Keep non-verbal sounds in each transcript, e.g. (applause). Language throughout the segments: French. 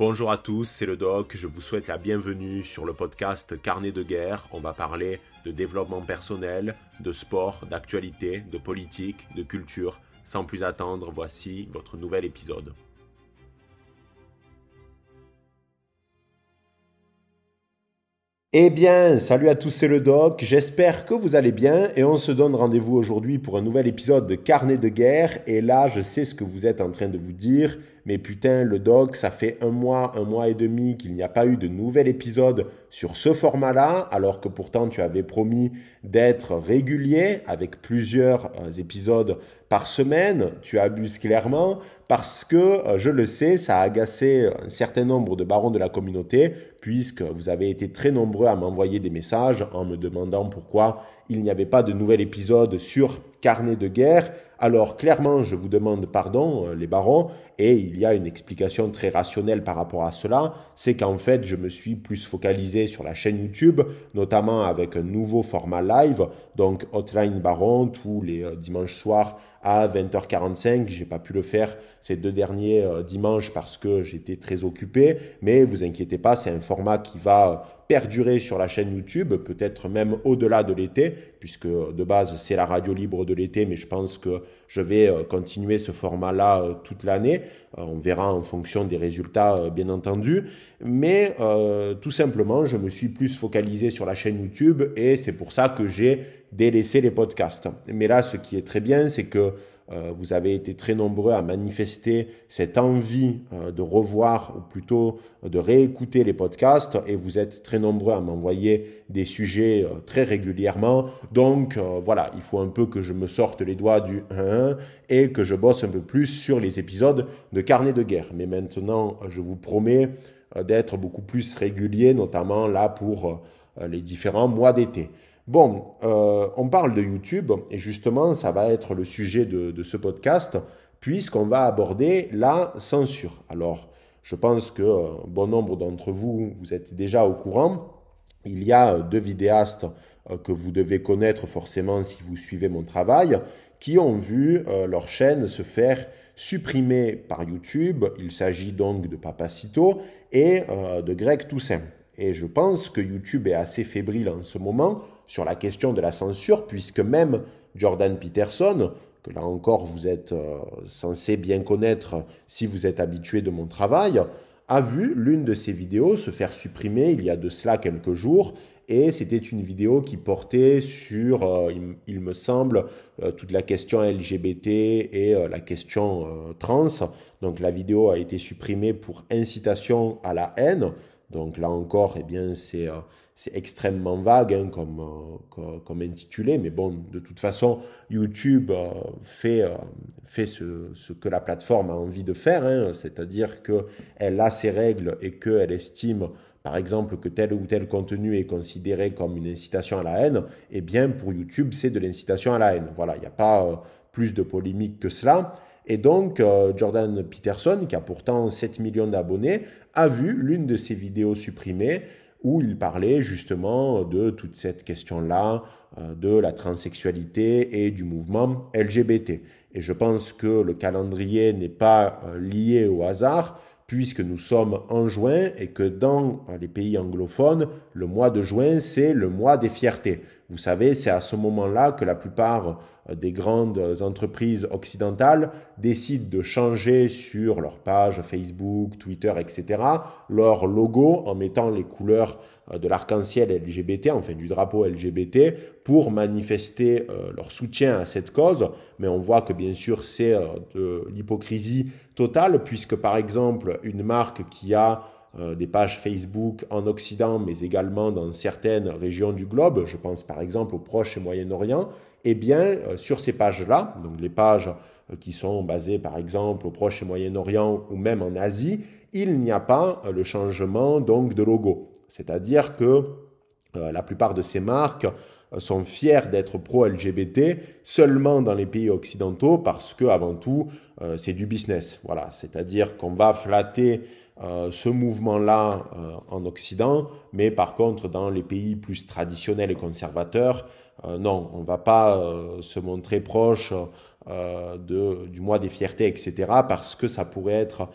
Bonjour à tous, c'est le doc, je vous souhaite la bienvenue sur le podcast Carnet de guerre. On va parler de développement personnel, de sport, d'actualité, de politique, de culture. Sans plus attendre, voici votre nouvel épisode. Eh bien, salut à tous, c'est le doc, j'espère que vous allez bien et on se donne rendez-vous aujourd'hui pour un nouvel épisode de Carnet de guerre et là je sais ce que vous êtes en train de vous dire, mais putain, le doc, ça fait un mois, un mois et demi qu'il n'y a pas eu de nouvel épisode sur ce format-là, alors que pourtant tu avais promis d'être régulier avec plusieurs euh, épisodes par semaine. Tu abuses clairement parce que, euh, je le sais, ça a agacé un certain nombre de barons de la communauté, puisque vous avez été très nombreux à m'envoyer des messages en me demandant pourquoi il n'y avait pas de nouvel épisode sur carnet de guerre. Alors clairement, je vous demande pardon, euh, les barons, et il y a une explication très rationnelle par rapport à cela, c'est qu'en fait, je me suis plus focalisé sur la chaîne YouTube, notamment avec un nouveau format live, donc Hotline Baron, tous les euh, dimanches soirs à 20h45. J'ai pas pu le faire ces deux derniers euh, dimanches parce que j'étais très occupé, mais vous inquiétez pas, c'est un format qui va perdurer sur la chaîne YouTube, peut-être même au-delà de l'été, puisque de base c'est la radio libre de l'été, mais je pense que je vais euh, continuer ce format-là euh, toute l'année. On verra en fonction des résultats, bien entendu. Mais tout simplement, je me suis plus focalisé sur la chaîne YouTube et c'est pour ça que j'ai délaissé les podcasts. Mais là, ce qui est très bien, c'est que euh, vous avez été très nombreux à manifester cette envie euh, de revoir ou plutôt de réécouter les podcasts et vous êtes très nombreux à m'envoyer des sujets euh, très régulièrement. Donc voilà, il faut un peu que je me sorte les doigts du 1 et que je bosse un peu plus sur les épisodes de carnet de guerre. Mais maintenant, je vous promets d'être beaucoup plus régulier, notamment là pour les différents mois d'été. Bon, euh, on parle de YouTube et justement, ça va être le sujet de, ce podcast puisqu'on va aborder la censure. Alors, je pense que euh, bon nombre d'entre vous, vous êtes déjà au courant. Il y a deux vidéastes euh, que vous devez connaître forcément si vous suivez mon travail, qui ont vu leur chaîne se faire supprimer par YouTube. Il s'agit donc de Papacito et de Greg Toussaint. Et je pense que YouTube est assez fébrile en ce moment sur la question de la censure, puisque même Jordan Peterson, que là encore vous êtes euh, censé bien connaître si vous êtes habitué de mon travail, a vu l'une de ses vidéos se faire supprimer il y a de cela quelques jours. Et c'était une vidéo qui portait sur, euh, il, me semble, euh, toute la question LGBT et la question trans. Donc la vidéo a été supprimée pour incitation à la haine. Donc là encore, eh bien, c'est c'est extrêmement vague hein, comme, euh, comme, intitulé, mais bon, de toute façon, YouTube euh, fait, euh, fait ce, que la plateforme a envie de faire, hein, c'est-à-dire qu'elle a ses règles et qu'elle estime, par exemple, que tel ou tel contenu est considéré comme une incitation à la haine, eh bien, pour YouTube, c'est de l'incitation à la haine. Voilà, il n'y a pas plus de polémique que cela. Et donc, Jordan Peterson, qui a pourtant 7 millions d'abonnés, a vu l'une de ses vidéos supprimées où il parlait justement de toute cette question-là, euh, de la transsexualité et du mouvement LGBT. Et je pense que le calendrier n'est pas euh, lié au hasard, puisque nous sommes en juin et que dans les pays anglophones, le mois de juin, c'est le mois des fiertés. Vous savez, c'est à ce moment-là que la plupart euh, des grandes entreprises occidentales décident de changer sur leur page Facebook, Twitter, etc., leur logo en mettant les couleurs euh, de l'arc-en-ciel LGBT, enfin du drapeau LGBT, pour manifester euh, leur soutien à cette cause. Mais on voit que bien sûr c'est de l'hypocrisie totale, puisque par exemple une marque qui a des pages Facebook en Occident, mais également dans certaines régions du globe, je pense par exemple au Proche et Moyen-Orient, eh bien, euh, sur ces pages-là, donc les pages euh, qui sont basées par exemple au Proche et Moyen-Orient ou même en Asie, il n'y a pas euh, le changement donc de logo. C'est-à-dire que la plupart de ces marques sont fiers d'être pro-LGBT seulement dans les pays occidentaux parce que avant tout c'est du business. Voilà, c'est-à-dire qu'on va flatter ce mouvement-là en Occident, mais par contre dans les pays plus traditionnels et conservateurs, euh, non, on ne va pas euh, se montrer proche euh, du mois des fiertés, etc., parce que ça pourrait être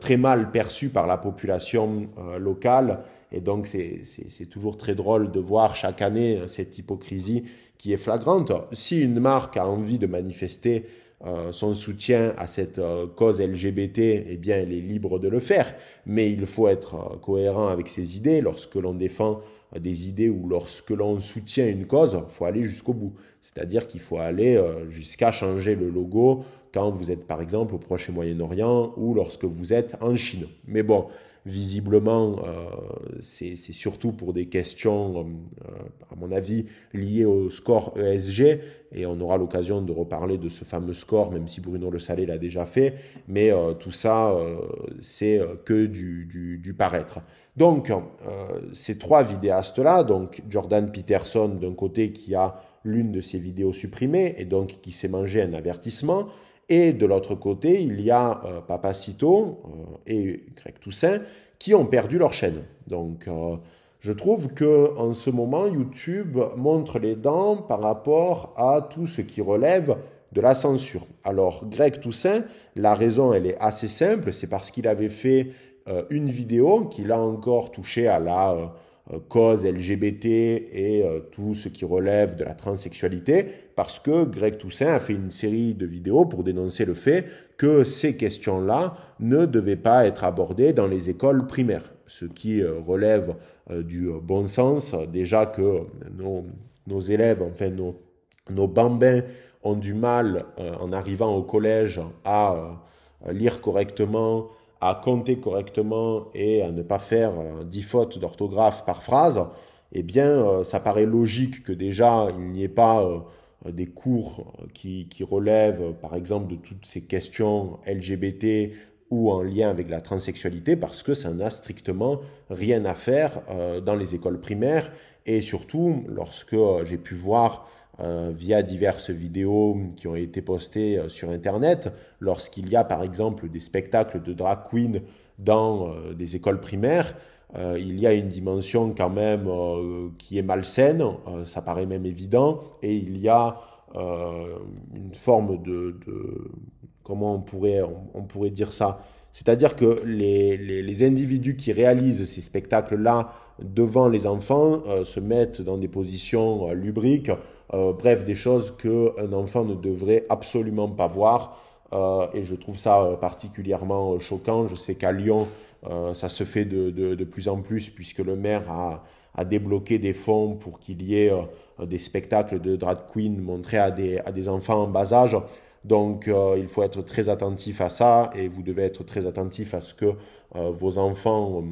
très mal perçu par la population locale. Et donc, c'est toujours très drôle de voir chaque année cette hypocrisie qui est flagrante. Si une marque a envie de manifester euh, son soutien à cette euh, cause LGBT, eh bien, elle est libre de le faire. Mais il faut être euh, cohérent avec ses idées. Lorsque l'on défend des idées ou lorsque l'on soutient une cause, il faut aller jusqu'au bout. C'est-à-dire qu'il faut aller jusqu'à changer le logo quand vous êtes par exemple au Proche et Moyen-Orient ou lorsque vous êtes en Chine. Mais bon, visiblement, euh, c'est surtout pour des questions, euh, à mon avis, liées au score ESG. Et on aura l'occasion de reparler de ce fameux score, même si Bruno Le Salé l'a déjà fait. Mais euh, tout ça, c'est que du, du, du, paraître. Donc, ces trois vidéastes-là, donc Jordan Peterson d'un côté qui a l'une de ses vidéos supprimées et donc qui s'est mangé un avertissement, et de l'autre côté, il y a euh, Papacito euh, et Greg Toussaint qui ont perdu leur chaîne. Donc, euh, je trouve que en ce moment, YouTube montre les dents par rapport à tout ce qui relève de la censure. Alors, Greg Toussaint, la raison, elle est assez simple, c'est parce qu'il avait fait une vidéo qu'il a encore touché à la euh, cause LGBT et euh, tout ce qui relève de la transsexualité, parce que Greg Toussaint a fait une série de vidéos pour dénoncer le fait que ces questions-là ne devaient pas être abordées dans les écoles primaires, ce qui euh, relève du bon sens, déjà que nos, nos élèves, enfin nos, nos bambins ont du mal en arrivant au collège à lire correctement, à compter correctement et à ne pas faire 10 euh, fautes d'orthographe par phrase, eh bien, euh, ça paraît logique que déjà, il n'y ait pas euh, des cours qui, qui, relèvent, par exemple, de toutes ces questions LGBT ou en lien avec la transsexualité, parce que ça n'a strictement rien à faire dans les écoles primaires. Et surtout, lorsque j'ai pu voir euh, via diverses vidéos qui ont été postées euh, sur Internet. Lorsqu'il y a par exemple des spectacles de drag queen dans euh, des écoles primaires, il y a une dimension quand même qui est malsaine, ça paraît même évident, et il y a une forme de, comment on pourrait, on, pourrait dire ça? C'est-à-dire que les, les, individus qui réalisent ces spectacles-là devant les enfants se mettent dans des positions lubriques euh, bref, des choses qu'un enfant ne devrait absolument pas voir. Euh, et je trouve ça euh, particulièrement choquant. Je sais qu'à Lyon, ça se fait de, plus en plus puisque le maire a, débloqué des fonds pour qu'il y ait des spectacles de drag queen montrés à des, enfants en bas âge. Donc il faut être très attentif à ça et vous devez être très attentif à ce que vos enfants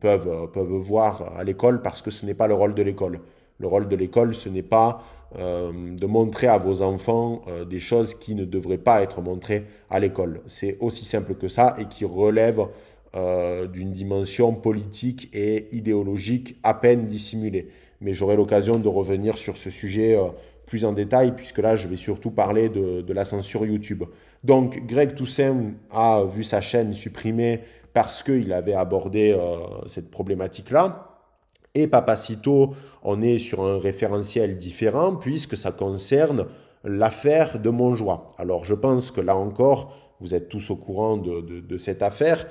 peuvent voir à l'école parce que ce n'est pas le rôle de l'école. Le rôle de l'école, ce n'est pas euh, de montrer à vos enfants euh, des choses qui ne devraient pas être montrées à l'école. C'est aussi simple que ça et qui relève euh, d'une dimension politique et idéologique à peine dissimulée. Mais j'aurai l'occasion de revenir sur ce sujet plus en détail, puisque là, je vais surtout parler de, de, la censure YouTube. Donc, Greg Toussaint a vu sa chaîne supprimée parce qu'il avait abordé cette problématique-là. Et Papacito, on est sur un référentiel différent puisque ça concerne l'affaire de Montjoie. Alors je pense que là encore, vous êtes tous au courant de, cette affaire,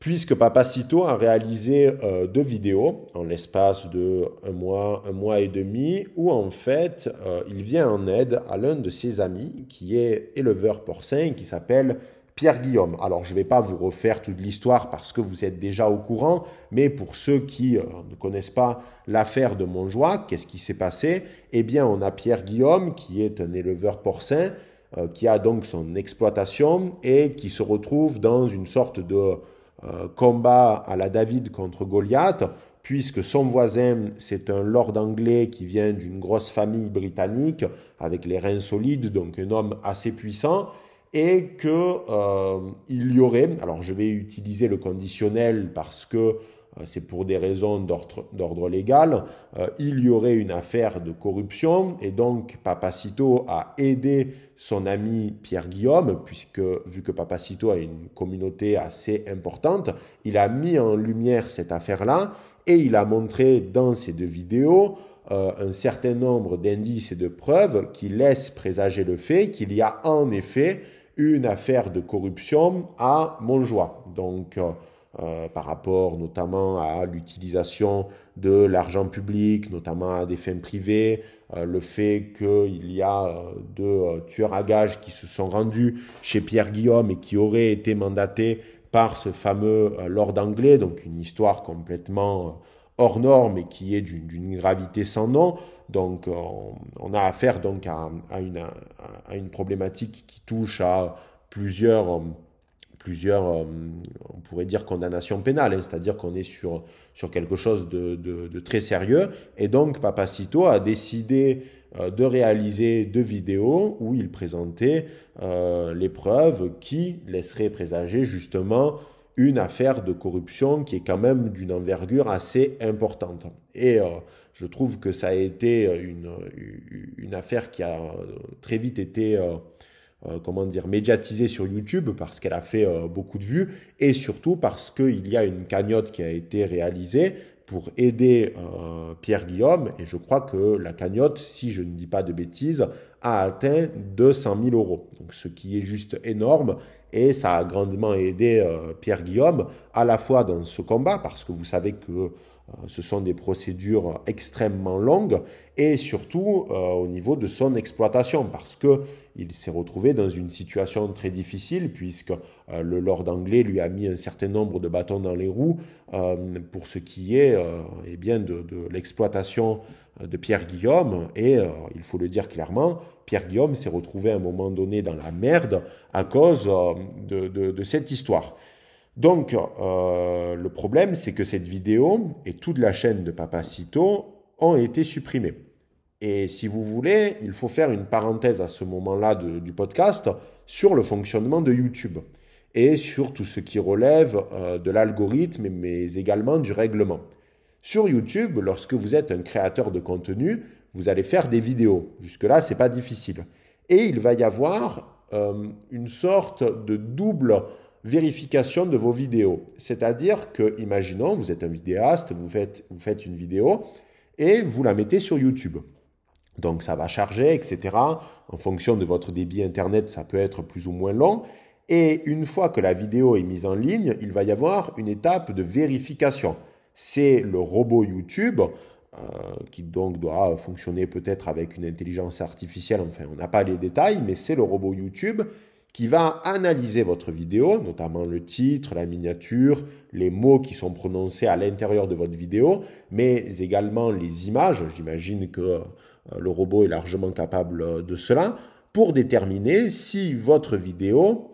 puisque Papacito a réalisé euh, deux vidéos en l'espace de un mois, un mois et demi, où en fait euh, il vient en aide à l'un de ses amis qui est éleveur porcin qui s'appelle Pierre Guillaume. Alors, je ne vais pas vous refaire toute l'histoire parce que vous êtes déjà au courant, mais pour ceux qui euh, ne connaissent pas l'affaire de Montjoie, qu'est-ce qui s'est passé? Eh bien, on a Pierre Guillaume qui est un éleveur porcin, euh, qui a donc son exploitation et qui se retrouve dans une sorte de euh, combat à la David contre Goliath, puisque son voisin, c'est un lord anglais qui vient d'une grosse famille britannique avec les reins solides, donc un homme assez puissant et qu'il euh, y aurait, alors je vais utiliser le conditionnel parce que euh, c'est pour des raisons d'ordre légal, euh, il y aurait une affaire de corruption et donc Papacito a aidé son ami Pierre Guillaume, puisque vu que Papacito a une communauté assez importante, il a mis en lumière cette affaire-là et il a montré dans ces deux vidéos un certain nombre d'indices et de preuves qui laissent présager le fait qu'il y a en effet une affaire de corruption à Montjoie. Donc, euh, par rapport notamment à l'utilisation de l'argent public, notamment à des fins privées, euh, le fait qu'il y a euh, deux tueurs à gages qui se sont rendus chez Pierre Guillaume et qui auraient été mandatés par ce fameux Lord anglais, donc une histoire complètement hors norme et qui est d'une gravité sans nom. Donc on, a affaire donc à, une, problématique qui touche à plusieurs plusieurs, euh, on pourrait dire, condamnations pénales, hein, c'est-à-dire qu'on est sur, quelque chose de, très sérieux. Et donc, Papacito a décidé euh, de réaliser deux vidéos où il présentait euh, les preuves qui laisseraient présager justement une affaire de corruption qui est quand même d'une envergure assez importante. Et je trouve que ça a été une, une affaire qui a très vite été euh, comment dire, médiatisée sur YouTube parce qu'elle a fait euh, beaucoup de vues et surtout parce qu'il y a une cagnotte qui a été réalisée pour aider euh, Pierre Guillaume et je crois que la cagnotte, si je ne dis pas de bêtises, a atteint 200 000 euros, donc ce qui est juste énorme et ça a grandement aidé Pierre Guillaume à la fois dans ce combat parce que vous savez que ce sont des procédures extrêmement longues et surtout au niveau de son exploitation parce que il s'est retrouvé dans une situation très difficile puisque euh, le Lord anglais lui a mis un certain nombre de bâtons dans les roues euh, pour ce qui est euh, eh bien de, l'exploitation de Pierre Guillaume. Et il faut le dire clairement, Pierre Guillaume s'est retrouvé à un moment donné dans la merde à cause de, de, cette histoire. Donc, le problème, c'est que cette vidéo et toute la chaîne de Papacito ont été supprimées. Et si vous voulez, il faut faire une parenthèse à ce moment-là du podcast sur le fonctionnement de YouTube et sur tout ce qui relève euh, de l'algorithme, mais également du règlement. Sur YouTube, lorsque vous êtes un créateur de contenu, vous allez faire des vidéos. Jusque-là, ce n'est pas difficile. Et il va y avoir euh, une sorte de double vérification de vos vidéos. C'est-à-dire que, imaginons, vous êtes un vidéaste, vous faites, vous faites une vidéo et vous la mettez sur YouTube. Donc ça va charger, etc. En fonction de votre débit Internet, ça peut être plus ou moins long. Et une fois que la vidéo est mise en ligne, il va y avoir une étape de vérification. C'est le robot YouTube, euh, qui donc doit fonctionner peut-être avec une intelligence artificielle, enfin on n'a pas les détails, mais c'est le robot YouTube qui va analyser votre vidéo, notamment le titre, la miniature, les mots qui sont prononcés à l'intérieur de votre vidéo, mais également les images. J'imagine que euh, le robot est largement capable de cela, pour déterminer si votre vidéo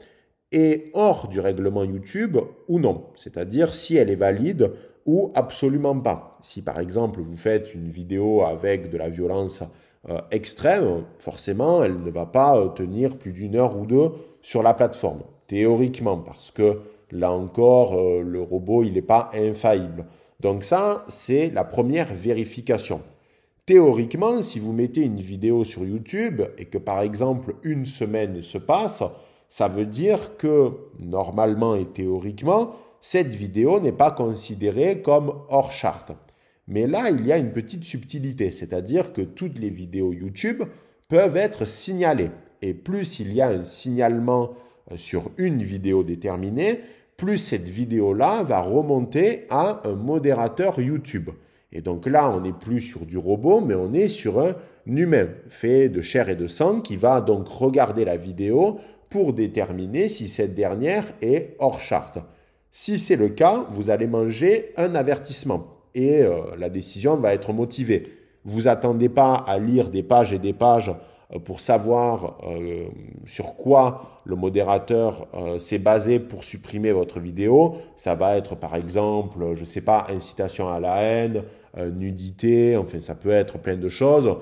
est hors du règlement YouTube ou non, c'est-à-dire si elle est valide ou absolument pas. Si par exemple vous faites une vidéo avec de la violence euh, extrême, forcément elle ne va pas tenir plus d'une heure ou deux sur la plateforme, théoriquement, parce que là encore, le robot, il n'est pas infaillible. Donc ça, c'est la première vérification. Théoriquement, si vous mettez une vidéo sur YouTube et que par exemple une semaine se passe, ça veut dire que normalement et théoriquement, cette vidéo n'est pas considérée comme hors charte. Mais là, il y a une petite subtilité, c'est-à-dire que toutes les vidéos YouTube peuvent être signalées. Et plus il y a un signalement euh, sur une vidéo déterminée, plus cette vidéo-là va remonter à un modérateur YouTube. Et donc là, on n'est plus sur du robot, mais on est sur un humain fait de chair et de sang qui va donc regarder la vidéo pour déterminer si cette dernière est hors charte. Si c'est le cas, vous allez manger un avertissement et euh, la décision va être motivée. Vous attendez pas à lire des pages et des pages euh, pour savoir euh, sur quoi le modérateur s'est basé pour supprimer votre vidéo. Ça va être par exemple, je sais pas, incitation à la haine, nudité, enfin ça peut être plein de choses.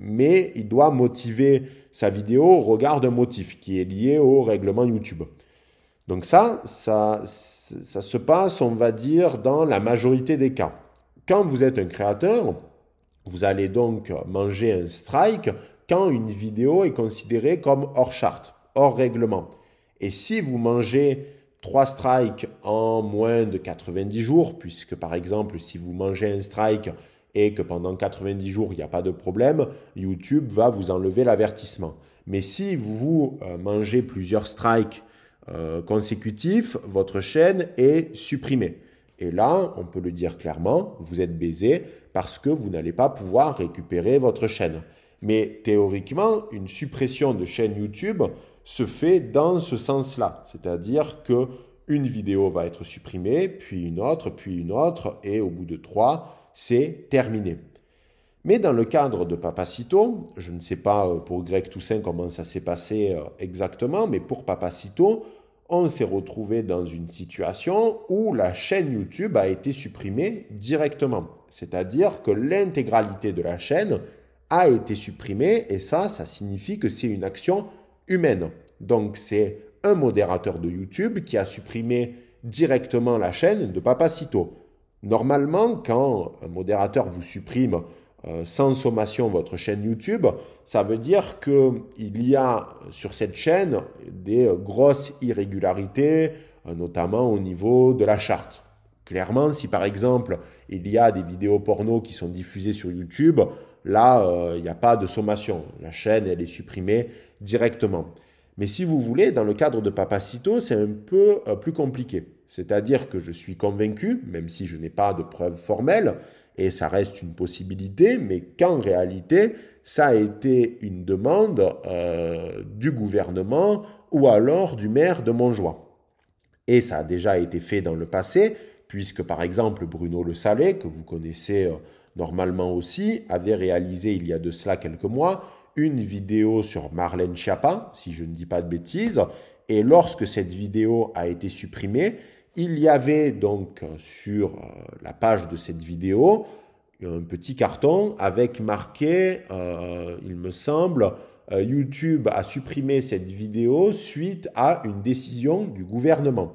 mais il doit motiver sa vidéo au regard d'un motif qui est lié au règlement YouTube. Donc ça, ça, se passe, on va dire, dans la majorité des cas. Quand vous êtes un créateur, vous allez donc manger un strike quand une vidéo est considérée comme hors charte, hors règlement. Et si vous mangez 3 strikes en moins de 90 jours, puisque par exemple si vous mangez un strike et que pendant 90 jours il n'y a pas de problème, YouTube va vous enlever l'avertissement. Mais si vous mangez plusieurs strikes consécutifs, votre chaîne est supprimée. Et là, on peut le dire clairement, vous êtes baisé parce que vous n'allez pas pouvoir récupérer votre chaîne. Mais théoriquement, une suppression de chaîne YouTube se fait dans ce sens-là, c'est-à-dire que une vidéo va être supprimée, puis une autre, puis une autre, et au bout de trois, c'est terminé. Mais dans le cadre de Papacito, je ne sais pas euh, pour Greg Toussaint comment ça s'est passé euh, exactement, mais pour Papacito, on s'est retrouvé dans une situation où la chaîne YouTube a été supprimée directement. C'est-à-dire que l'intégralité de la chaîne a été supprimée et ça, ça signifie que c'est une action humaine. Donc c'est un modérateur de YouTube qui a supprimé directement la chaîne de Papacito. Normalement, quand un modérateur vous supprime sans sommation votre chaîne YouTube, ça veut dire qu'il y a sur cette chaîne des grosses irrégularités, euh, notamment au niveau de la charte. Clairement, si par exemple il y a des vidéos porno qui sont diffusées sur YouTube, là, euh, il n'y a pas de sommation. La chaîne, elle est supprimée directement. Mais si vous voulez, dans le cadre de Papacito, c'est un peu plus compliqué. C'est-à-dire que je suis convaincu, même si je n'ai pas de preuves formelles, et ça reste une possibilité, mais qu'en réalité, ça a été une demande euh, du gouvernement ou alors du maire de Montjoie. Et ça a déjà été fait dans le passé, puisque par exemple Bruno Le Salé, que vous connaissez euh, normalement aussi, avait réalisé il y a de cela quelques mois une vidéo sur Marlène Schiappa, si je ne dis pas de bêtises, et lorsque cette vidéo a été supprimée, il y avait donc sur euh, la page de cette vidéo un petit carton avec marqué, euh, il me semble, euh, YouTube a supprimé cette vidéo suite à une décision du gouvernement,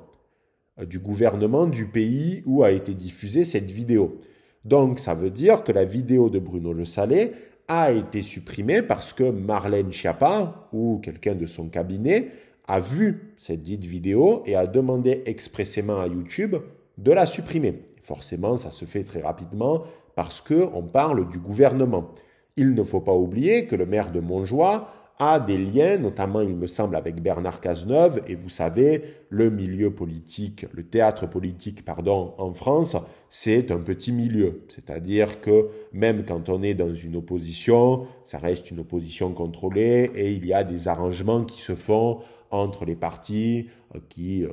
du gouvernement du pays où a été diffusée cette vidéo. Donc ça veut dire que la vidéo de Bruno Le Salé a été supprimée parce que Marlène Schiappa ou quelqu'un de son cabinet a vu cette dite vidéo et a demandé expressément à YouTube de la supprimer. Forcément, ça se fait très rapidement parce qu'on parle du gouvernement. Il ne faut pas oublier que le maire de Montjoie a des liens, notamment il me semble avec Bernard Cazeneuve, et vous savez, le milieu politique, le théâtre politique, pardon, en France, c'est un petit milieu. C'est-à-dire que même quand on est dans une opposition, ça reste une opposition contrôlée et il y a des arrangements qui se font entre les partis euh, qui euh,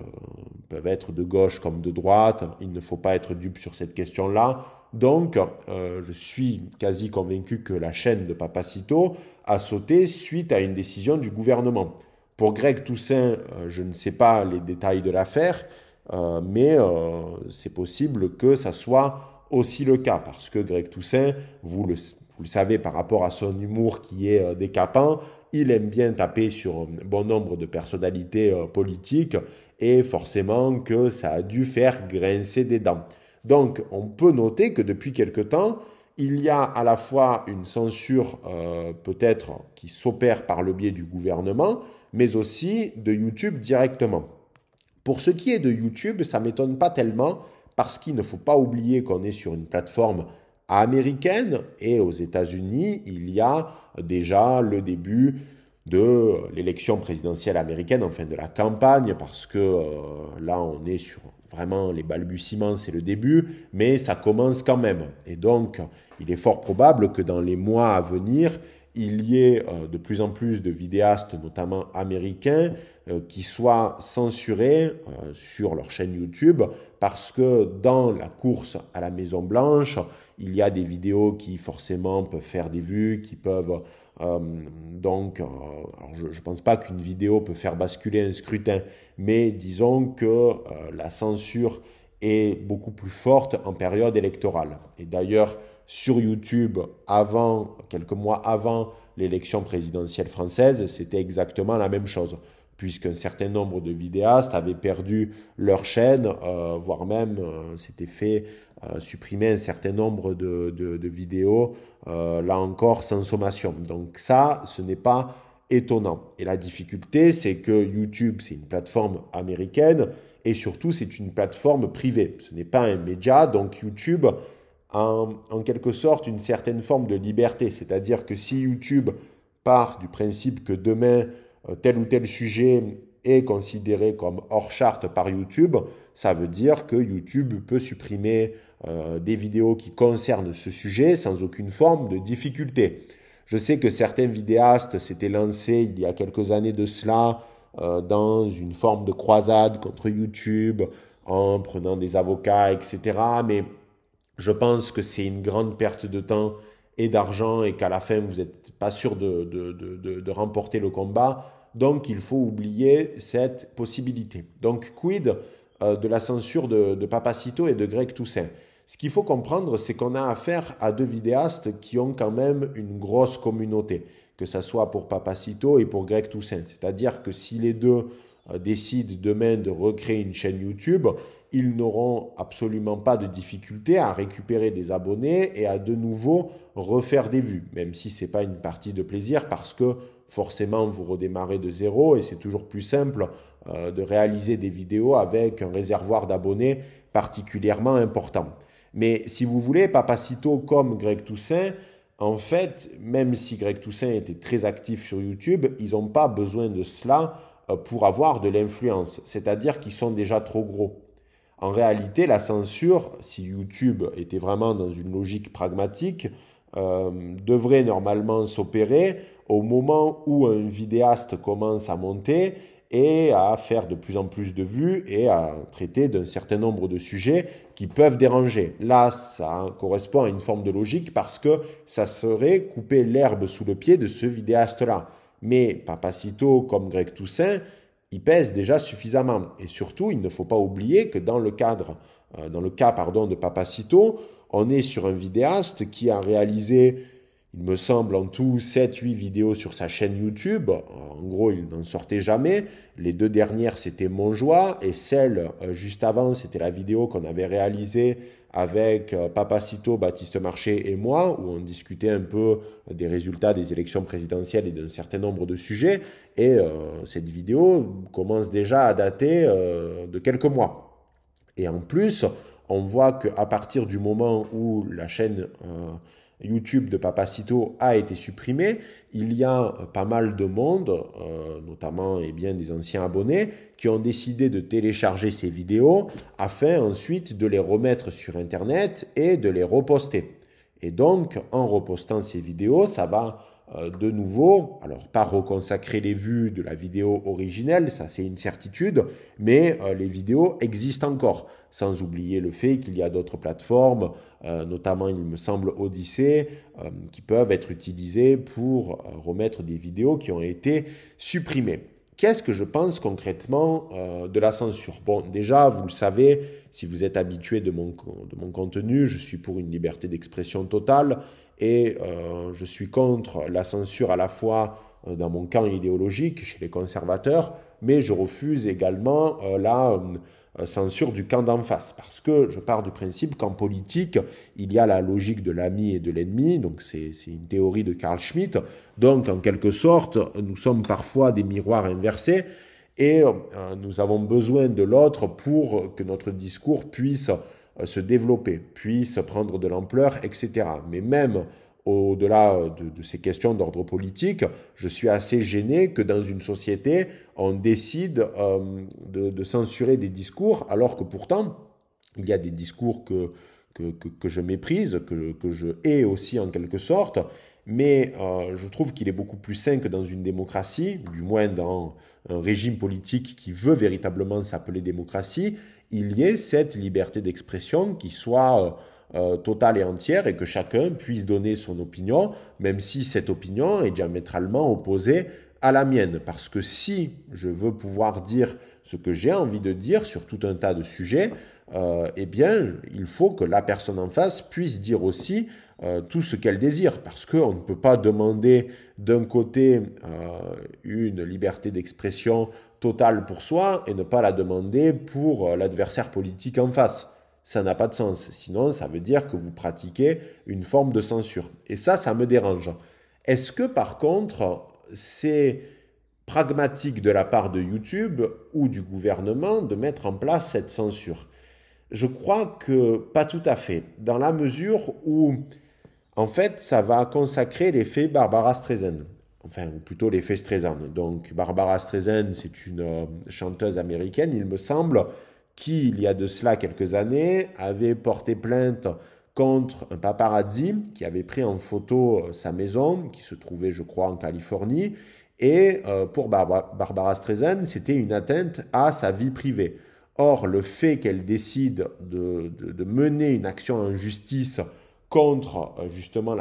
peuvent être de gauche comme de droite. Il ne faut pas être dupe sur cette question-là. Donc, euh, je suis quasi convaincu que la chaîne de Papacito a sauté suite à une décision du gouvernement. Pour Greg Toussaint, je ne sais pas les détails de l'affaire, mais c'est possible que ça soit aussi le cas, parce que Greg Toussaint, vous le, vous le savez par rapport à son humour qui est décapant, il aime bien taper sur bon nombre de personnalités euh, politiques et forcément que ça a dû faire grincer des dents. Donc on peut noter que depuis quelque temps, il y a à la fois une censure euh, peut-être qui s'opère par le biais du gouvernement, mais aussi de YouTube directement. Pour ce qui est de YouTube, ça m'étonne pas tellement parce qu'il ne faut pas oublier qu'on est sur une plateforme américaine et aux États-Unis, il y a déjà le début de l'élection présidentielle américaine, enfin de la campagne, parce que euh, là on est sur vraiment les balbutiements, c'est le début, mais ça commence quand même. Et donc il est fort probable que dans les mois à venir, il y ait euh, de plus en plus de vidéastes, notamment américains, euh, qui soient censurés sur leur chaîne YouTube parce que dans la course à la Maison Blanche, il y a des vidéos qui forcément peuvent faire des vues, qui peuvent euh, donc, euh, je ne pense pas qu'une vidéo peut faire basculer un scrutin, mais disons que euh, la censure est beaucoup plus forte en période électorale. Et d'ailleurs, sur YouTube, avant, quelques mois avant l'élection présidentielle française, c'était exactement la même chose puisqu'un certain nombre de vidéastes avaient perdu leur chaîne, voire même s'étaient fait euh, supprimer un certain nombre de, de vidéos, là encore sans sommation. Donc ça, ce n'est pas étonnant. Et la difficulté, c'est que YouTube, c'est une plateforme américaine, et surtout, c'est une plateforme privée. Ce n'est pas un média, donc YouTube a en quelque sorte une certaine forme de liberté. C'est-à-dire que si YouTube part du principe que demain, euh, tel ou tel sujet est considéré comme hors charte par YouTube, ça veut dire que YouTube peut supprimer euh, des vidéos qui concernent ce sujet sans aucune forme de difficulté. Je sais que certains vidéastes s'étaient lancés il y a quelques années de cela euh, dans une forme de croisade contre YouTube en prenant des avocats, etc. Mais je pense que c'est une grande perte de temps et d'argent et qu'à la fin, vous n'êtes pas sûr de, de, de, de, remporter le combat. Donc, il faut oublier cette possibilité. Donc, quid euh, de la censure de, Papacito et de Greg Toussaint? Ce qu'il faut comprendre, c'est qu'on a affaire à deux vidéastes qui ont quand même une grosse communauté, que ce soit pour Papacito et pour Greg Toussaint. C'est-à-dire que si les deux euh, décident demain de recréer une chaîne YouTube, ils n'auront absolument pas de difficulté à récupérer des abonnés et à de nouveau refaire des vues, même si ce n'est pas une partie de plaisir parce que forcément vous redémarrez de zéro et c'est toujours plus simple euh, de réaliser des vidéos avec un réservoir d'abonnés particulièrement important. Mais si vous voulez, Papacito comme Greg Toussaint, en fait, même si Greg Toussaint était très actif sur YouTube, ils n'ont pas besoin de cela euh, pour avoir de l'influence. C'est-à-dire qu'ils sont déjà trop gros. En réalité, la censure, si YouTube était vraiment dans une logique pragmatique, euh, devrait normalement s'opérer au moment où un vidéaste commence à monter et à faire de plus en plus de vues et à traiter d'un certain nombre de sujets qui peuvent déranger. Là, ça correspond à une forme de logique parce que ça serait couper l'herbe sous le pied de ce vidéaste-là. Mais Papacito, comme Greg Toussaint, il pèse déjà suffisamment. Et surtout, il ne faut pas oublier que dans le cadre, euh, dans le cas pardon, de Papacito, on est sur un vidéaste qui a réalisé, il me semble, en tout 7-8 vidéos sur sa chaîne YouTube. En gros, il n'en sortait jamais. Les deux dernières, c'était Mon Joie, et celle euh, juste avant, c'était la vidéo qu'on avait réalisée avec euh, Papacito, Baptiste Marché et moi, où on discutait un peu des résultats des élections présidentielles et d'un certain nombre de sujets. Et euh, cette vidéo commence déjà à dater euh, de quelques mois. Et en plus, on voit qu'à partir du moment où la chaîne YouTube de Papacito a été supprimée, il y a pas mal de monde, notamment et bien des anciens abonnés, qui ont décidé de télécharger ces vidéos afin ensuite de les remettre sur Internet et de les reposter. Et donc, en repostant ces vidéos, ça va euh, de nouveau, alors pas reconsacrer les vues de la vidéo originelle, ça c'est une certitude, mais euh, les vidéos existent encore, sans oublier le fait qu'il y a d'autres plateformes, euh, notamment il me semble Odyssey, qui peuvent être utilisées pour remettre des vidéos qui ont été supprimées. Qu'est-ce que je pense concrètement euh, de la censure? Bon, déjà, vous le savez, si vous êtes habitué de mon, de mon contenu, je suis pour une liberté d'expression totale et euh, je suis contre la censure à la fois euh, dans mon camp idéologique, chez les conservateurs, mais je refuse également la euh, censure du camp d'en face. Parce que je pars du principe qu'en politique, il y a la logique de l'ami et de l'ennemi, donc c'est une théorie de Carl Schmitt. Donc en quelque sorte, nous sommes parfois des miroirs inversés et euh, nous avons besoin de l'autre pour que notre discours puisse euh, se développer, puisse prendre de l'ampleur, etc. Mais même au-delà de, ces questions d'ordre politique, je suis assez gêné que dans une société, on décide euh, de, censurer des discours, alors que pourtant, il y a des discours que, que, je méprise, que, je hais aussi en quelque sorte, mais euh, je trouve qu'il est beaucoup plus sain que dans une démocratie, du moins dans un régime politique qui veut véritablement s'appeler démocratie, il y ait cette liberté d'expression qui soit... Euh, euh, totale et entière et que chacun puisse donner son opinion, même si cette opinion est diamétralement opposée à la mienne. Parce que si je veux pouvoir dire ce que j'ai envie de dire sur tout un tas de sujets, euh, eh bien, il faut que la personne en face puisse dire aussi euh, tout ce qu'elle désire, parce qu'on ne peut pas demander d'un côté une liberté d'expression totale pour soi et ne pas la demander pour l'adversaire politique en face ça n'a pas de sens. Sinon, ça veut dire que vous pratiquez une forme de censure. Et ça, ça me dérange. Est-ce que par contre, c'est pragmatique de la part de YouTube ou du gouvernement de mettre en place cette censure? Je crois que pas tout à fait, dans la mesure où, en fait, ça va consacrer l'effet Barbara Streisand. enfin, ou plutôt l'effet Streisand. Donc, Barbara Streisand, c'est une euh, chanteuse américaine, il me semble, qui, il y a de cela quelques années, avait porté plainte contre un paparazzi qui avait pris en photo euh, sa maison, qui se trouvait, je crois, en Californie. Et euh, pour Barbara Streisand, c'était une atteinte à sa vie privée. Or, le fait qu'elle décide de, mener une action en justice contre justement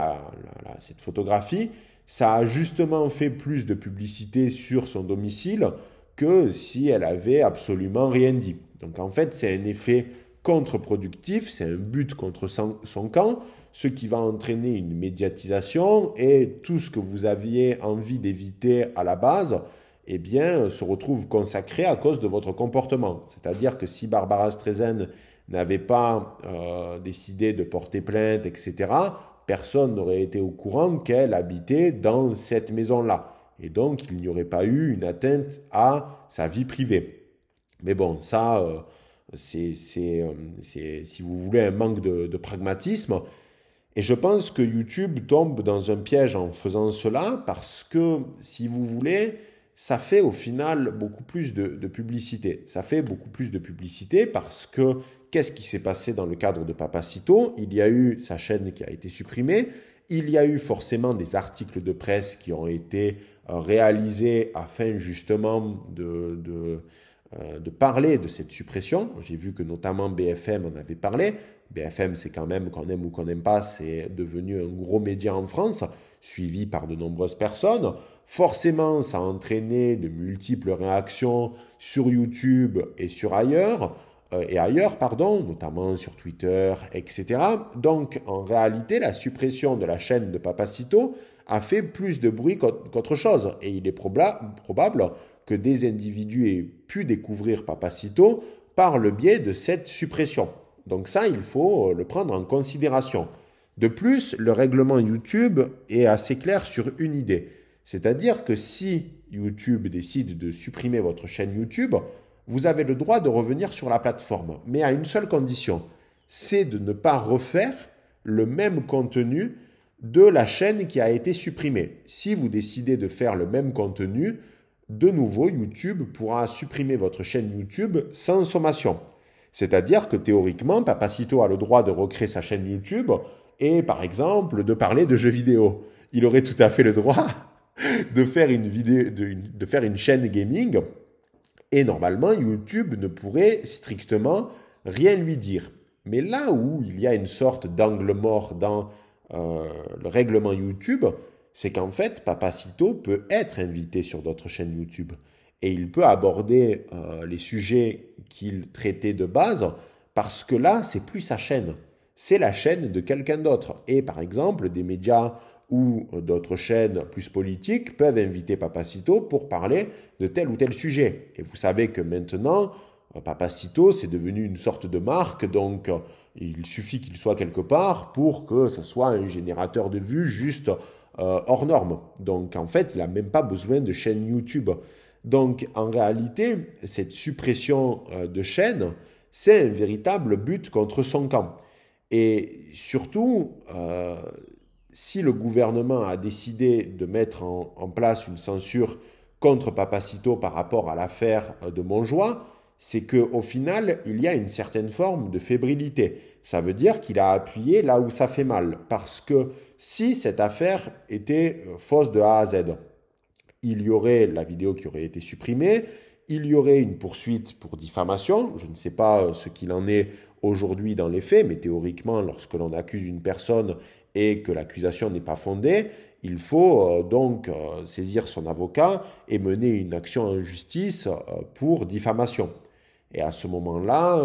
cette photographie, ça a justement fait plus de publicité sur son domicile que si elle avait absolument rien dit. Donc en fait, c'est un effet contre-productif, c'est un but contre son, camp, ce qui va entraîner une médiatisation et tout ce que vous aviez envie d'éviter à la base, eh bien, se retrouve consacré à cause de votre comportement. C'est-à-dire que si Barbara Streisand n'avait pas euh, décidé de porter plainte, etc., personne n'aurait été au courant qu'elle habitait dans cette maison-là. Et donc, il n'y aurait pas eu une atteinte à sa vie privée. Mais bon, ça, euh, c'est, euh, c'est, si vous voulez, un manque de, pragmatisme. Et je pense que YouTube tombe dans un piège en faisant cela parce que, si vous voulez, ça fait au final beaucoup plus de, de publicité. Ça fait beaucoup plus de publicité parce que Qu'est-ce qui s'est passé dans le cadre de Papacito? Il y a eu sa chaîne qui a été supprimée. Il y a eu forcément des articles de presse qui ont été euh, réalisés afin justement de, euh, de, parler de cette suppression. J'ai vu que notamment BFM en avait parlé. BFM, c'est quand même, qu'on aime ou qu'on n'aime pas, c'est devenu un gros média en France, suivi par de nombreuses personnes. Forcément, ça a entraîné de multiples réactions sur YouTube et sur ailleurs. Euh, et ailleurs, pardon, notamment sur Twitter, etc. Donc, en réalité, la suppression de la chaîne de Papacito a fait plus de bruit qu'autre chose. Et il est probable que des individus aient pu découvrir Papacito par le biais de cette suppression. Donc ça, il faut le prendre en considération. De plus, le règlement YouTube est assez clair sur une idée. C'est-à-dire que si YouTube décide de supprimer votre chaîne YouTube, vous avez le droit de revenir sur la plateforme, mais à une seule condition, c'est de ne pas refaire le même contenu de la chaîne qui a été supprimée. Si vous décidez de faire le même contenu, de nouveau, YouTube pourra supprimer votre chaîne YouTube sans sommation. C'est-à-dire que théoriquement, Papacito a le droit de recréer sa chaîne YouTube et, par exemple, de parler de jeux vidéo. Il aurait tout à fait le droit (laughs) de faire une, chaîne gaming et normalement, YouTube ne pourrait strictement rien lui dire. Mais là où il y a une sorte d'angle mort dans euh, le règlement YouTube, c'est qu'en fait, Papacito peut être invité sur d'autres chaînes YouTube. Et il peut aborder euh, les sujets qu'il traitait de base, parce que là, c'est plus sa chaîne. C'est la chaîne de quelqu'un d'autre. Et par exemple, des médias ou d'autres chaînes plus politiques peuvent inviter Papacito pour parler de tel ou tel sujet. Et vous savez que maintenant, Papacito, c'est devenu une sorte de marque, donc il suffit qu'il soit quelque part pour que ce soit un générateur de vues juste euh, hors norme. Donc en fait, il n'a même pas besoin de chaîne YouTube. Donc en réalité, cette suppression euh, de chaîne, c'est un véritable but contre son camp. Et surtout, euh, si le gouvernement a décidé de mettre en, place une censure contre Papacito par rapport à l'affaire de Montjoie, c'est qu'au final, il y a une certaine forme de fébrilité. Ça veut dire qu'il a appuyé là où ça fait mal. Parce que si cette affaire était euh, fausse de A à Z, il y aurait la vidéo qui aurait été supprimée, il y aurait une poursuite pour diffamation. Je ne sais pas euh, ce qu'il en est aujourd'hui dans les faits, mais théoriquement, lorsque l'on accuse une personne et que l'accusation n'est pas fondée, il faut euh, donc saisir son avocat et mener une action en justice pour diffamation. Et à ce moment-là,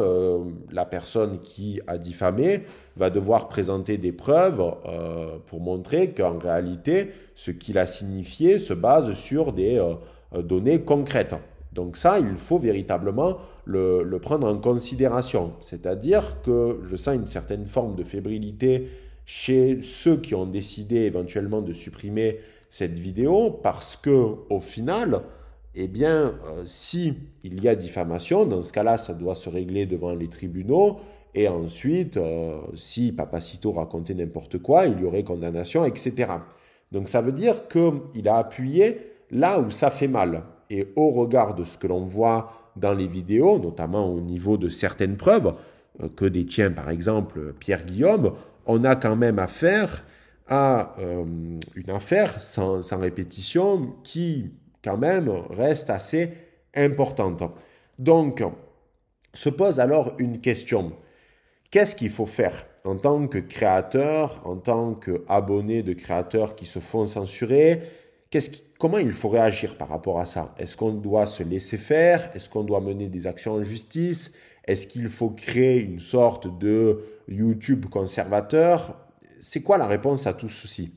la personne qui a diffamé va devoir présenter des preuves pour montrer qu'en réalité, ce qu'il a signifié se base sur des données concrètes. Donc ça, il faut véritablement le, le prendre en considération. C'est-à-dire que je sens une certaine forme de fébrilité chez ceux qui ont décidé éventuellement de supprimer cette vidéo parce que au final, eh bien, euh, si il y a diffamation, dans ce cas-là, ça doit se régler devant les tribunaux. Et ensuite, euh, si Papacito racontait n'importe quoi, il y aurait condamnation, etc. Donc ça veut dire qu'il a appuyé là où ça fait mal. Et au regard de ce que l'on voit dans les vidéos, notamment au niveau de certaines preuves, euh, que détient par exemple Pierre Guillaume, on a quand même affaire à euh, une affaire sans, répétition qui quand même reste assez importante. Donc, se pose alors une question. Qu'est-ce qu'il faut faire en tant que créateur, en tant qu'abonné de créateurs qui se font censurer? Comment il faut réagir par rapport à ça? Est-ce qu'on doit se laisser faire? Est-ce qu'on doit mener des actions en justice? Est-ce qu'il faut créer une sorte de YouTube conservateur? C'est quoi la réponse à tout ceci?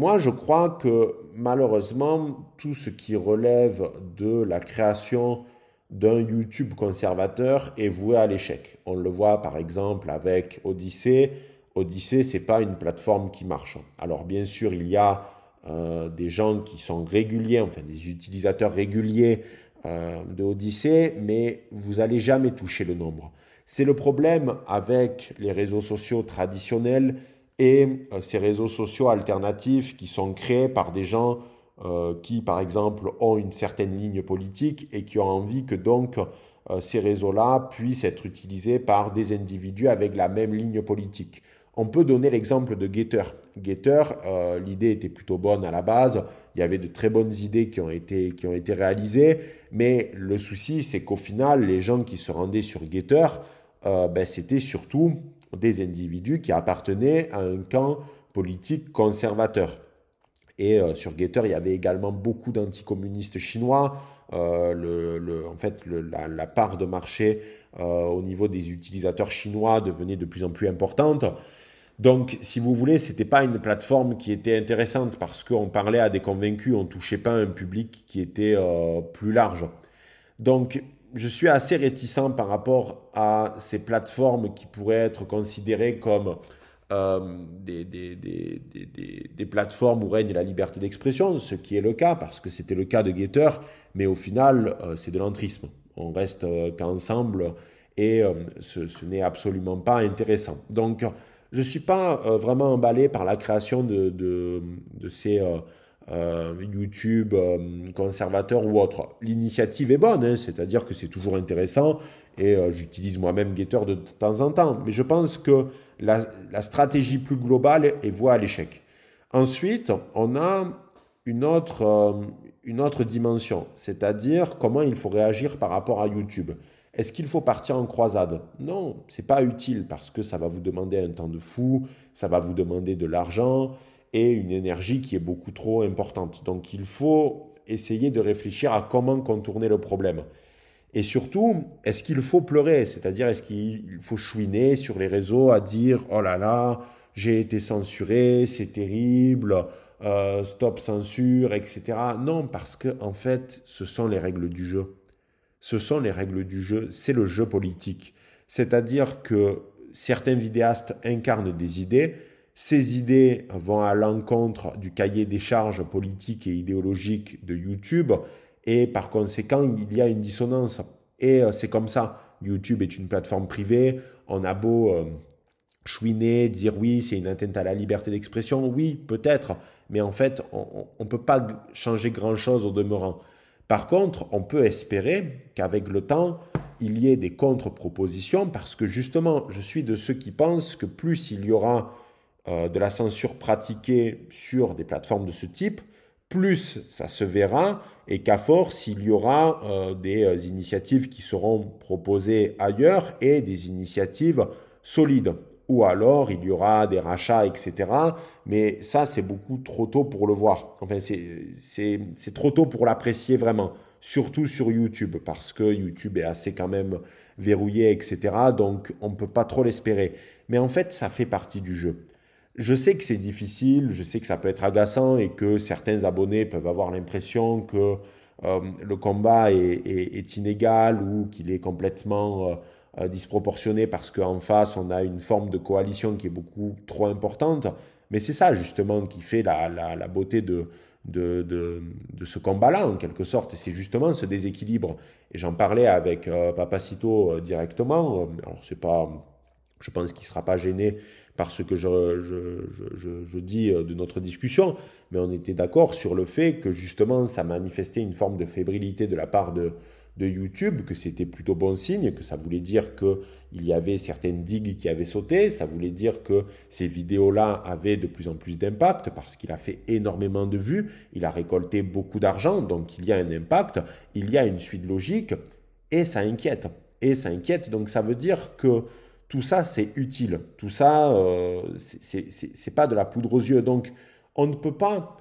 Moi, je crois que malheureusement, tout ce qui relève de la création d'un YouTube conservateur est voué à l'échec. On le voit par exemple avec Odyssée. Odyssée, c'est pas une plateforme qui marche. Alors bien sûr, il y a euh, des gens qui sont réguliers, enfin des utilisateurs réguliers euh, de Odyssée, mais vous n'allez jamais toucher le nombre. C'est le problème avec les réseaux sociaux traditionnels et euh, ces réseaux sociaux alternatifs qui sont créés par des gens euh, qui, par exemple, ont une certaine ligne politique et qui ont envie que donc euh, ces réseaux-là puissent être utilisés par des individus avec la même ligne politique. On peut donner l'exemple de Getter. Getter, l'idée était plutôt bonne à la base. Il y avait de très bonnes idées qui ont été, qui ont été réalisées. Mais le souci, c'est qu'au final, les gens qui se rendaient sur Getter, ben, c'était surtout des individus qui appartenaient à un camp politique conservateur. Et euh, sur Getter, il y avait également beaucoup d'anticommunistes chinois. Euh, en fait, la, part de marché euh, au niveau des utilisateurs chinois devenait de plus en plus importante. Donc, si vous voulez, ce n'était pas une plateforme qui était intéressante parce qu'on parlait à des convaincus, on touchait pas un public qui était plus large. Donc, je suis assez réticent par rapport à ces plateformes qui pourraient être considérées comme euh, des, plateformes où règne la liberté d'expression, ce qui est le cas, parce que c'était le cas de Getter, mais au final, euh, c'est de l'entrisme. On reste euh, qu'ensemble et ce, ce n'est absolument pas intéressant. Donc, je ne suis pas vraiment emballé par la création de, de, de ces YouTube conservateurs ou autres. L'initiative est bonne, hein, c'est-à-dire que c'est toujours intéressant et j'utilise moi-même Getter de temps en temps, mais je pense que la, stratégie plus globale est voie à l'échec. Ensuite, on a une autre, euh, une autre dimension, c'est-à-dire comment il faut réagir par rapport à YouTube. Est-ce qu'il faut partir en croisade? Non, c'est pas utile parce que ça va vous demander un temps de fou, ça va vous demander de l'argent et une énergie qui est beaucoup trop importante. Donc il faut essayer de réfléchir à comment contourner le problème. Et surtout, est-ce qu'il faut pleurer? C'est-à-dire, est-ce qu'il faut chouiner sur les réseaux à dire Oh là là, j'ai été censuré, c'est terrible, euh, stop censure, etc. Non, parce que en fait, ce sont les règles du jeu. Ce sont les règles du jeu, c'est le jeu politique. C'est-à-dire que certains vidéastes incarnent des idées, ces idées vont à l'encontre du cahier des charges politiques et idéologiques de YouTube, et par conséquent, il y a une dissonance. Et euh, c'est comme ça. YouTube est une plateforme privée. On a beau euh, chouiner, dire oui, c'est une atteinte à la liberté d'expression. Oui, peut-être. Mais en fait, on ne peut pas changer grand-chose au demeurant. Par contre, on peut espérer qu'avec le temps, il y ait des contre-propositions parce que justement, je suis de ceux qui pensent que plus il y aura euh, de la censure pratiquée sur des plateformes de ce type, plus ça se verra et qu'à force, il y aura euh, des euh, initiatives qui seront proposées ailleurs et des initiatives solides. Ou alors, il y aura des rachats, etc. Mais ça, c'est beaucoup trop tôt pour le voir. Enfin, c'est trop tôt pour l'apprécier vraiment. Surtout sur YouTube, parce que YouTube est assez quand même verrouillé, etc. Donc, on ne peut pas trop l'espérer. Mais en fait, ça fait partie du jeu. Je sais que c'est difficile, je sais que ça peut être agaçant et que certains abonnés peuvent avoir l'impression que euh, le combat est, inégal ou qu'il est complètement euh, euh, disproportionné parce qu'en face, on a une forme de coalition qui est beaucoup trop importante. Mais c'est ça justement qui fait la, beauté de, ce combat-là, en quelque sorte. C'est justement ce déséquilibre. Et j'en parlais avec Papacito directement. Alors, pas Je pense qu'il ne sera pas gêné par ce que je, dis de notre discussion, mais on était d'accord sur le fait que justement ça manifestait une forme de fébrilité de la part de, de YouTube, que c'était plutôt bon signe, que ça voulait dire qu'il y avait certaines digues qui avaient sauté, ça voulait dire que ces vidéos-là avaient de plus en plus d'impact parce qu'il a fait énormément de vues, il a récolté beaucoup d'argent, donc il y a un impact, il y a une suite logique, et ça inquiète. Et ça inquiète, donc ça veut dire que tout ça, c'est utile. Tout ça, euh, c'est pas de la poudre aux yeux. Donc, on ne peut pas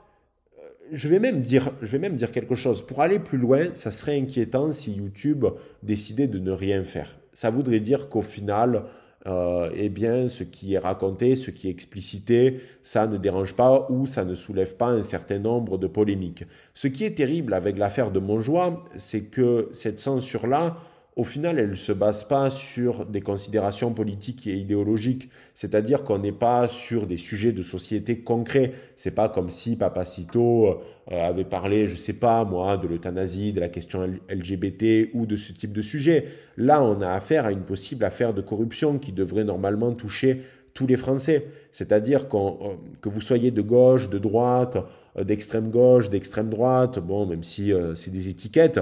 je vais, même dire, je vais même dire quelque chose. Pour aller plus loin, ça serait inquiétant si YouTube décidait de ne rien faire. Ça voudrait dire qu'au final, euh, eh bien, ce qui est raconté, ce qui est explicité, ça ne dérange pas ou ça ne soulève pas un certain nombre de polémiques. Ce qui est terrible avec l'affaire de Montjoie, c'est que cette censure-là, au final, elle ne se base pas sur des considérations politiques et idéologiques. C'est-à-dire qu'on n'est pas sur des sujets de société concrets. C'est pas comme si Papacito euh, avait parlé, je sais pas moi, de l'euthanasie, de la question LGBT ou de ce type de sujet. Là, on a affaire à une possible affaire de corruption qui devrait normalement toucher tous les Français. C'est-à-dire euh, que vous soyez de gauche, de droite, euh, d'extrême gauche, d'extrême droite, bon, même si c'est des étiquettes,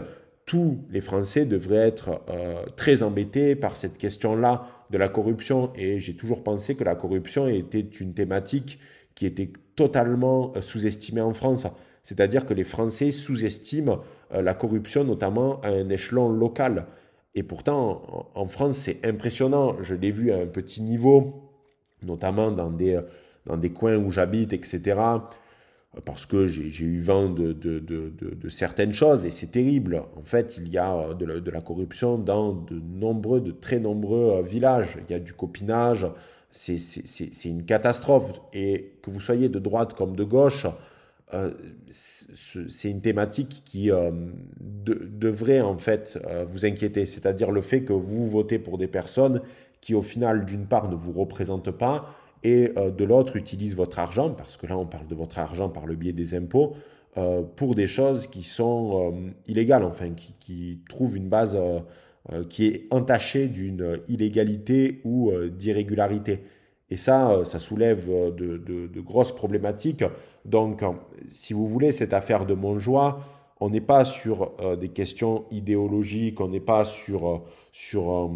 tous les Français devraient être euh, très embêtés par cette question-là de la corruption. Et j'ai toujours pensé que la corruption était une thématique qui était totalement euh, sous-estimée en France. C'est-à-dire que les Français sous-estiment euh, la corruption, notamment à un échelon local. Et pourtant, en, France, c'est impressionnant. Je l'ai vu à un petit niveau, notamment dans des, dans des coins où j'habite, etc parce que j'ai eu vent de, certaines choses et c'est terrible. En fait, il y a de la, corruption dans de nombreux, de très nombreux euh, villages. Il y a du copinage, c'est une catastrophe. Et que vous soyez de droite comme de gauche, euh, c'est une thématique qui euh, devrait en fait vous inquiéter. C'est-à-dire le fait que vous votez pour des personnes qui au final, d'une part, ne vous représentent pas et euh, de l'autre utilise votre argent, parce que là on parle de votre argent par le biais des impôts, euh, pour des choses qui sont euh, illégales, enfin, qui, trouvent une base qui est entachée d'une illégalité ou d'irrégularité. Et ça, ça soulève de, de, grosses problématiques. Donc, si vous voulez, cette affaire de Montjoie, on n'est pas sur des questions idéologiques, on n'est pas sur, sur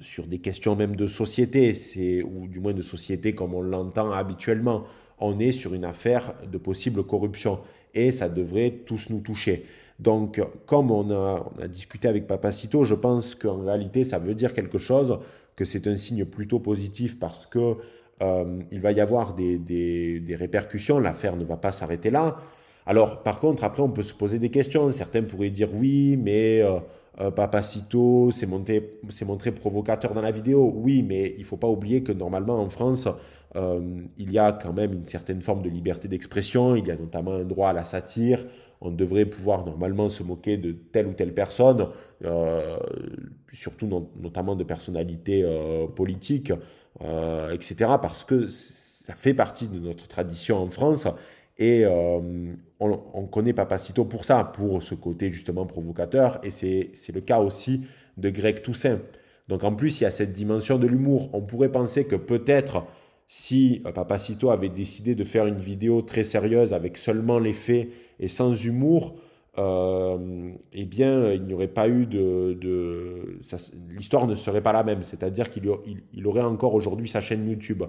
sur des questions même de société, c'est, ou du moins de société comme on l'entend habituellement. On est sur une affaire de possible corruption et ça devrait tous nous toucher. Donc, comme on a, discuté avec Papacito, je pense qu'en réalité, ça veut dire quelque chose, que c'est un signe plutôt positif parce que euh, il va y avoir des, répercussions. L'affaire ne va pas s'arrêter là. Alors, par contre, après, on peut se poser des questions. Certains pourraient dire oui, mais euh, euh, Papacito s'est montré, montré, provocateur dans la vidéo. Oui, mais il faut pas oublier que normalement en France, euh, il y a quand même une certaine forme de liberté d'expression. Il y a notamment un droit à la satire. On devrait pouvoir normalement se moquer de telle ou telle personne, euh, surtout notamment de personnalités politiques, etc. Parce que ça fait partie de notre tradition en France. Et on, connaît Papacito pour ça, pour ce côté justement provocateur, et c'est le cas aussi de Greg Toussaint. Donc en plus, il y a cette dimension de l'humour. On pourrait penser que peut-être si euh, Papacito avait décidé de faire une vidéo très sérieuse avec seulement les faits et sans humour, euh, eh bien, il n'y aurait pas eu de... L'histoire ne serait pas la même, c'est-à-dire qu'il il, aurait encore aujourd'hui sa chaîne YouTube.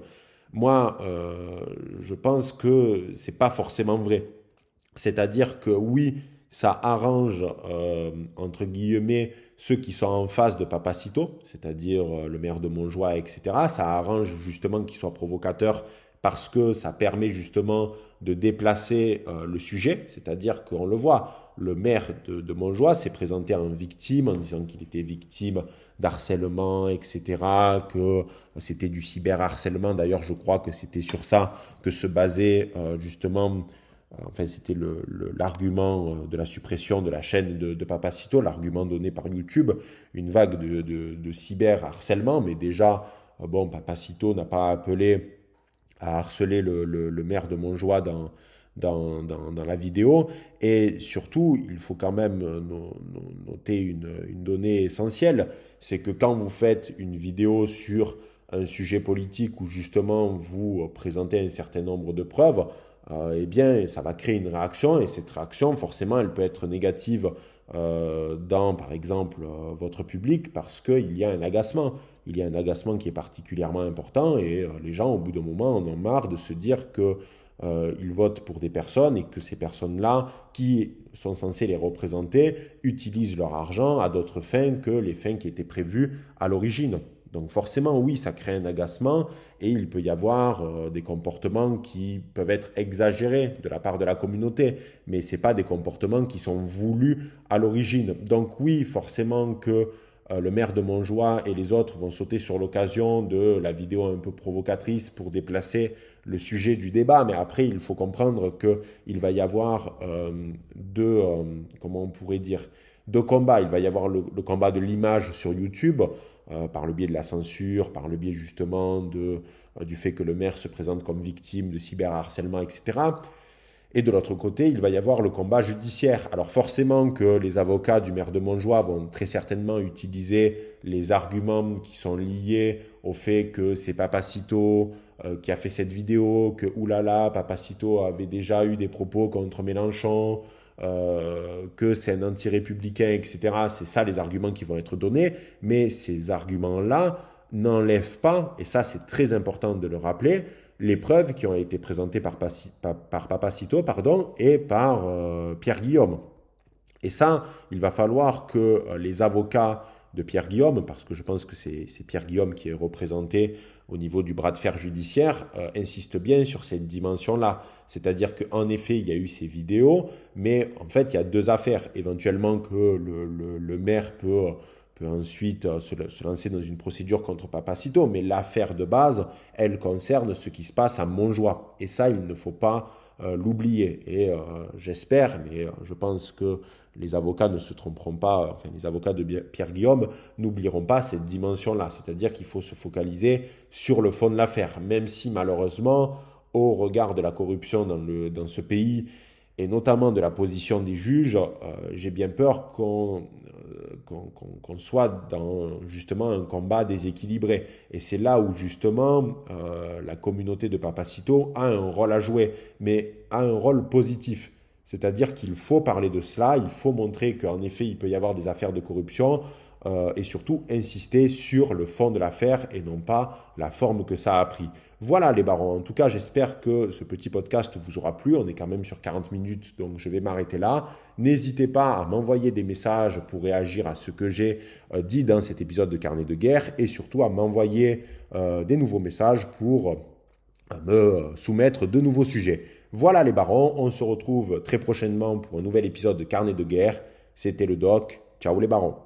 Moi, euh, je pense que c'est pas forcément vrai. C'est-à-dire que oui, ça arrange, euh, entre guillemets, ceux qui sont en face de Papacito, c'est-à-dire euh, le maire de Montjoie, etc. Ça arrange justement qu'il soit provocateur parce que ça permet justement de déplacer le sujet, c'est-à-dire qu'on le voit, le maire de, de Montjoie s'est présenté en victime en disant qu'il était victime d'harcèlement, etc., que c'était du cyberharcèlement. D'ailleurs, je crois que c'était sur ça que se basait justement Enfin, c'était l'argument euh, de la suppression de la chaîne de, Papacito, l'argument donné par YouTube, une vague de, de, cyber-harcèlement, mais déjà, euh, bon, Papacito n'a pas appelé à harceler le, maire de Montjoie dans, dans, la vidéo. Et surtout, il faut quand même noter une, donnée essentielle, c'est que quand vous faites une vidéo sur un sujet politique où justement vous présentez un certain nombre de preuves, euh, eh bien, ça va créer une réaction et cette réaction, forcément, elle peut être négative euh, dans, par exemple, euh, votre public parce qu'il y a un agacement. Il y a un agacement qui est particulièrement important et les gens, au bout d'un moment, en ont marre de se dire que ils votent pour des personnes et que ces personnes-là, qui sont censées les représenter, utilisent leur argent à d'autres fins que les fins qui étaient prévues à l'origine. Donc forcément, oui, ça crée un agacement et il peut y avoir euh, des comportements qui peuvent être exagérés de la part de la communauté, mais ce pas des comportements qui sont voulus à l'origine. Donc oui, forcément que euh, le maire de Montjoie et les autres vont sauter sur l'occasion de la vidéo un peu provocatrice pour déplacer le sujet du débat, mais après, il faut comprendre qu'il va y avoir euh, deux, comment on pourrait dire, combats. Il va y avoir le combat de l'image sur YouTube euh, par le biais de la censure, par le biais justement de, euh, du fait que le maire se présente comme victime de cyberharcèlement, etc. Et de l'autre côté, il va y avoir le combat judiciaire. Alors forcément que les avocats du maire de Montjoie vont très certainement utiliser les arguments qui sont liés au fait que c'est Papacito euh, qui a fait cette vidéo, que oulala, Papacito avait déjà eu des propos contre Mélenchon, euh, que c'est un anti-républicain, etc. C'est ça les arguments qui vont être donnés. Mais ces arguments-là n'enlèvent pas, et ça c'est très important de le rappeler, les preuves qui ont été présentées par, par Papacito pardon, et par euh, Pierre Guillaume. Et ça, il va falloir que euh, les avocats de Pierre Guillaume, parce que je pense que c'est Pierre Guillaume qui est représenté au niveau du bras de fer judiciaire, euh, insiste bien sur cette dimension-là. C'est-à-dire qu'en effet, il y a eu ces vidéos, mais en fait, il y a deux affaires. Éventuellement que le, maire peut, peut ensuite euh, se, lancer dans une procédure contre Papacito, mais l'affaire de base, elle concerne ce qui se passe à Montjoie. Et ça, il ne faut pas euh, l'oublier. Et j'espère, mais je pense que les avocats ne se tromperont pas, enfin les avocats de Pierre Guillaume n'oublieront pas cette dimension-là, c'est-à-dire qu'il faut se focaliser sur le fond de l'affaire, même si malheureusement, au regard de la corruption dans, le, dans ce pays, et notamment de la position des juges, euh, j'ai bien peur qu'on euh, soit dans justement un combat déséquilibré. Et c'est là où justement euh, la communauté de Papacito a un rôle à jouer, mais a un rôle positif. C'est-à-dire qu'il faut parler de cela, il faut montrer qu'en effet, il peut y avoir des affaires de corruption et surtout insister sur le fond de l'affaire et non pas la forme que ça a pris. Voilà les barons. En tout cas, j'espère que ce petit podcast vous aura plu. On est quand même sur 40 minutes, donc je vais m'arrêter là. N'hésitez pas à m'envoyer des messages pour réagir à ce que j'ai euh, dit dans cet épisode de Carnet de guerre et surtout à m'envoyer euh, des nouveaux messages pour me soumettre de nouveaux sujets. Voilà les barons, on se retrouve très prochainement pour un nouvel épisode de Carnet de guerre. C'était le doc. Ciao les barons.